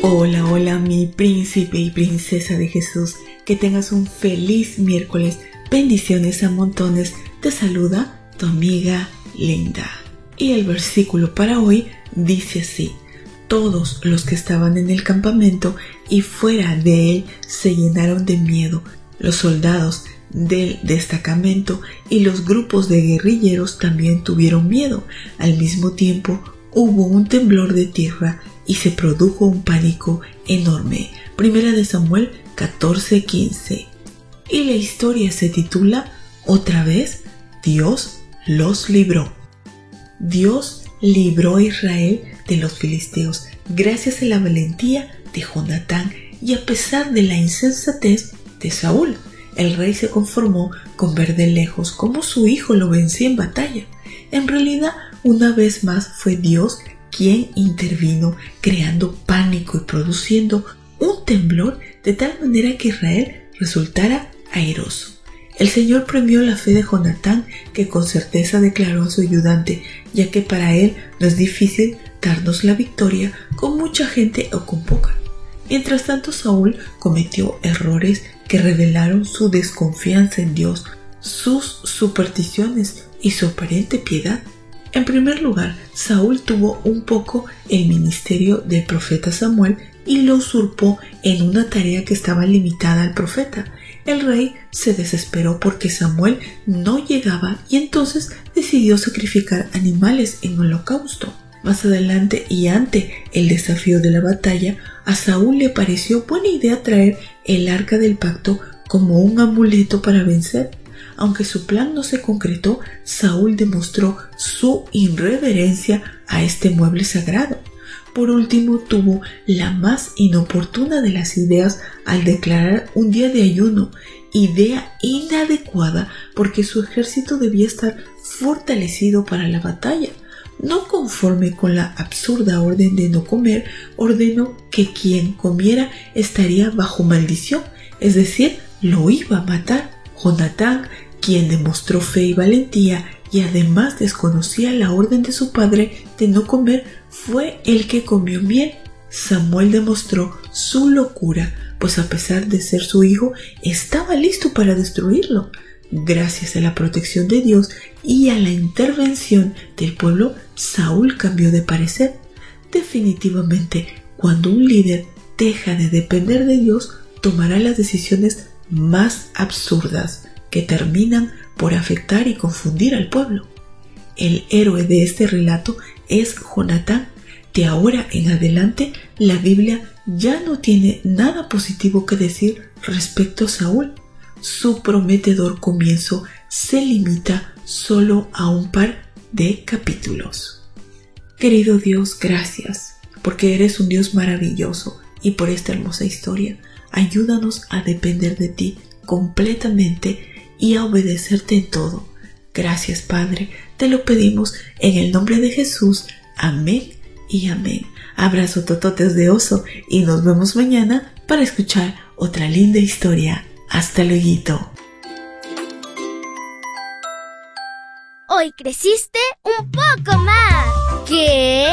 Hola, hola mi príncipe y princesa de Jesús. Que tengas un feliz miércoles. Bendiciones a montones. Te saluda tu amiga Linda. Y el versículo para hoy dice así. Todos los que estaban en el campamento y fuera de él se llenaron de miedo. Los soldados del destacamento y los grupos de guerrilleros también tuvieron miedo. Al mismo tiempo hubo un temblor de tierra y se produjo un pánico enorme. Primera de Samuel 14:15. Y la historia se titula Otra vez Dios los libró. Dios libró a Israel de los filisteos gracias a la valentía de Jonatán y a pesar de la insensatez de Saúl. El rey se conformó con ver de lejos cómo su hijo lo vencía en batalla. En realidad, una vez más fue Dios quien intervino creando pánico y produciendo un temblor de tal manera que Israel resultara airoso. El Señor premió la fe de Jonatán, que con certeza declaró a su ayudante, ya que para él no es difícil darnos la victoria con mucha gente o con poca. Mientras tanto, Saúl cometió errores que revelaron su desconfianza en Dios, sus supersticiones y su aparente piedad. En primer lugar, Saúl tuvo un poco el ministerio del profeta Samuel y lo usurpó en una tarea que estaba limitada al profeta. El rey se desesperó porque Samuel no llegaba y entonces decidió sacrificar animales en holocausto. Más adelante y ante el desafío de la batalla, a Saúl le pareció buena idea traer el arca del pacto como un amuleto para vencer. Aunque su plan no se concretó, Saúl demostró su irreverencia a este mueble sagrado. Por último, tuvo la más inoportuna de las ideas al declarar un día de ayuno, idea inadecuada porque su ejército debía estar fortalecido para la batalla. No conforme con la absurda orden de no comer, ordenó que quien comiera estaría bajo maldición, es decir, lo iba a matar. Jonatán, quien demostró fe y valentía y además desconocía la orden de su padre de no comer, fue el que comió miel. Samuel demostró su locura, pues a pesar de ser su hijo, estaba listo para destruirlo. Gracias a la protección de Dios y a la intervención del pueblo, Saúl cambió de parecer. Definitivamente, cuando un líder deja de depender de Dios, tomará las decisiones más absurdas que terminan por afectar y confundir al pueblo. El héroe de este relato es Jonatán. De ahora en adelante, la Biblia ya no tiene nada positivo que decir respecto a Saúl su prometedor comienzo se limita solo a un par de capítulos. Querido Dios, gracias, porque eres un Dios maravilloso y por esta hermosa historia. Ayúdanos a depender de ti completamente y a obedecerte en todo. Gracias, Padre, te lo pedimos en el nombre de Jesús. Amén y amén. Abrazo tototes de oso y nos vemos mañana para escuchar otra linda historia hasta luego. Hoy creciste un poco más. ¿Qué?